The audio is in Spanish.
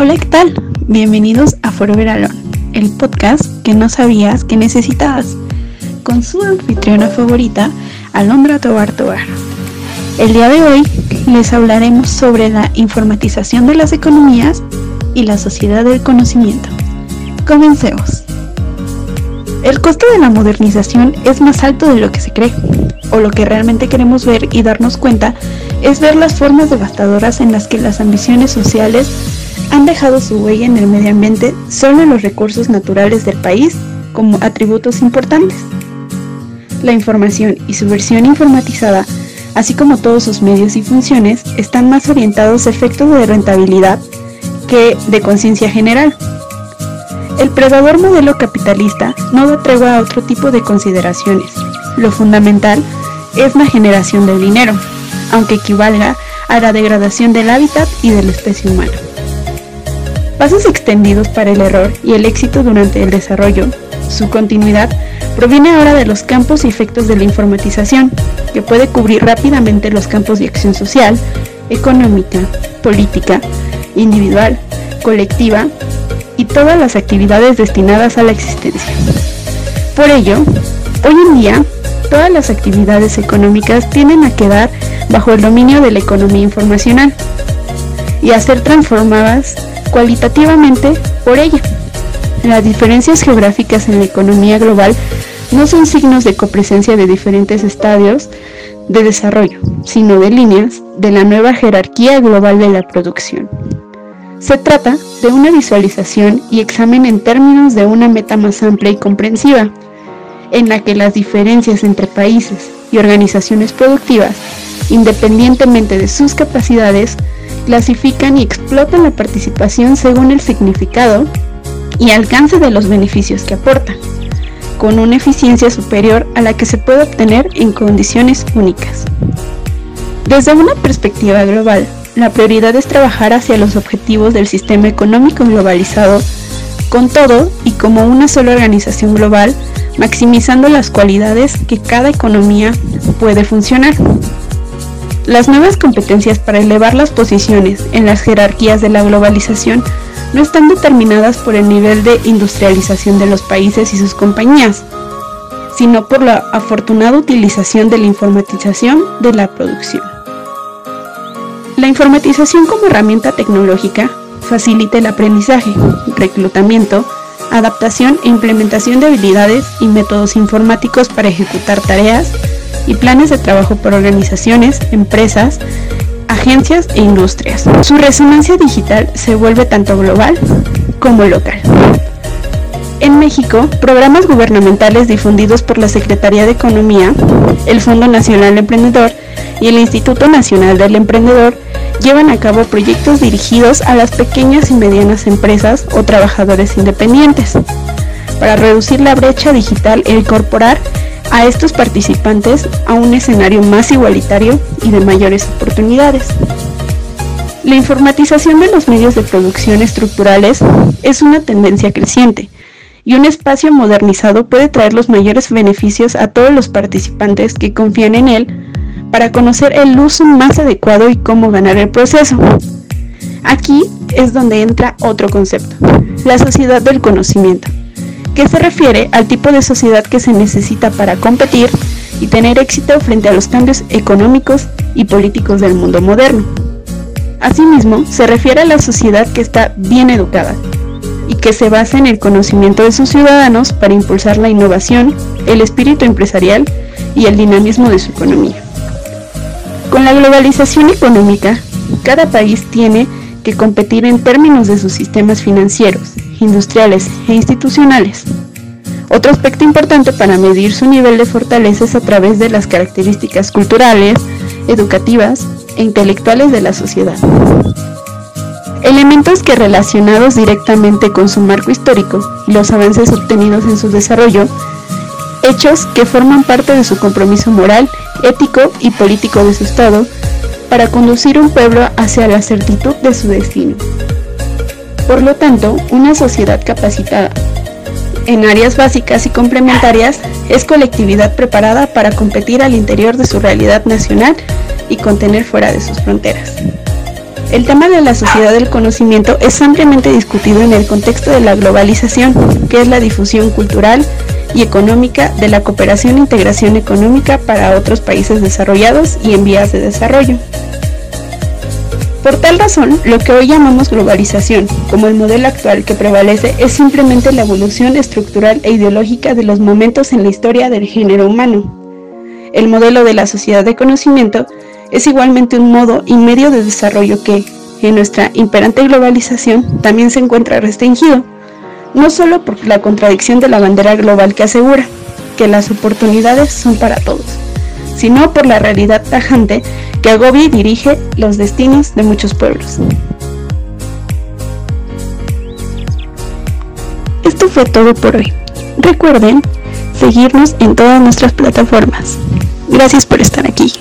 Hola, ¿qué tal? Bienvenidos a Forever Alone, el podcast que no sabías que necesitabas, con su anfitriona favorita, Alondra Tobar Tobar. El día de hoy les hablaremos sobre la informatización de las economías y la sociedad del conocimiento. Comencemos. El costo de la modernización es más alto de lo que se cree, o lo que realmente queremos ver y darnos cuenta es ver las formas devastadoras en las que las ambiciones sociales han dejado su huella en el medio ambiente solo en los recursos naturales del país como atributos importantes. La información y su versión informatizada, así como todos sus medios y funciones, están más orientados a efectos de rentabilidad que de conciencia general. El predador modelo capitalista no da tregua a otro tipo de consideraciones. Lo fundamental es la generación del dinero, aunque equivalga a la degradación del hábitat y de la especie humana. Pasos extendidos para el error y el éxito durante el desarrollo. Su continuidad proviene ahora de los campos y efectos de la informatización, que puede cubrir rápidamente los campos de acción social, económica, política, individual, colectiva y todas las actividades destinadas a la existencia. Por ello, hoy en día, todas las actividades económicas tienden a quedar bajo el dominio de la economía informacional y a ser transformadas cualitativamente por ella. Las diferencias geográficas en la economía global no son signos de copresencia de diferentes estadios de desarrollo, sino de líneas de la nueva jerarquía global de la producción. Se trata de una visualización y examen en términos de una meta más amplia y comprensiva, en la que las diferencias entre países y organizaciones productivas, independientemente de sus capacidades, clasifican y explotan la participación según el significado y alcance de los beneficios que aporta, con una eficiencia superior a la que se puede obtener en condiciones únicas. Desde una perspectiva global, la prioridad es trabajar hacia los objetivos del sistema económico globalizado con todo y como una sola organización global, maximizando las cualidades que cada economía puede funcionar. Las nuevas competencias para elevar las posiciones en las jerarquías de la globalización no están determinadas por el nivel de industrialización de los países y sus compañías, sino por la afortunada utilización de la informatización de la producción. La informatización como herramienta tecnológica facilita el aprendizaje, reclutamiento, adaptación e implementación de habilidades y métodos informáticos para ejecutar tareas y planes de trabajo por organizaciones, empresas, agencias e industrias. Su resonancia digital se vuelve tanto global como local. En México, programas gubernamentales difundidos por la Secretaría de Economía, el Fondo Nacional Emprendedor y el Instituto Nacional del Emprendedor llevan a cabo proyectos dirigidos a las pequeñas y medianas empresas o trabajadores independientes para reducir la brecha digital e incorporar a estos participantes a un escenario más igualitario y de mayores oportunidades. La informatización de los medios de producción estructurales es una tendencia creciente y un espacio modernizado puede traer los mayores beneficios a todos los participantes que confían en él para conocer el uso más adecuado y cómo ganar el proceso. Aquí es donde entra otro concepto, la sociedad del conocimiento que se refiere al tipo de sociedad que se necesita para competir y tener éxito frente a los cambios económicos y políticos del mundo moderno. Asimismo, se refiere a la sociedad que está bien educada y que se basa en el conocimiento de sus ciudadanos para impulsar la innovación, el espíritu empresarial y el dinamismo de su economía. Con la globalización económica, cada país tiene que competir en términos de sus sistemas financieros, industriales e institucionales. Otro aspecto importante para medir su nivel de fortaleza es a través de las características culturales, educativas e intelectuales de la sociedad. Elementos que relacionados directamente con su marco histórico y los avances obtenidos en su desarrollo, hechos que forman parte de su compromiso moral, ético y político de su Estado para conducir un pueblo hacia la certitud de su destino. Por lo tanto, una sociedad capacitada en áreas básicas y complementarias es colectividad preparada para competir al interior de su realidad nacional y contener fuera de sus fronteras. El tema de la sociedad del conocimiento es ampliamente discutido en el contexto de la globalización, que es la difusión cultural y económica de la cooperación e integración económica para otros países desarrollados y en vías de desarrollo. Por tal razón, lo que hoy llamamos globalización, como el modelo actual que prevalece, es simplemente la evolución estructural e ideológica de los momentos en la historia del género humano. El modelo de la sociedad de conocimiento es igualmente un modo y medio de desarrollo que, en nuestra imperante globalización, también se encuentra restringido, no solo por la contradicción de la bandera global que asegura que las oportunidades son para todos, sino por la realidad tajante que agobia y dirige los destinos de muchos pueblos. Esto fue todo por hoy. Recuerden seguirnos en todas nuestras plataformas. Gracias por estar aquí.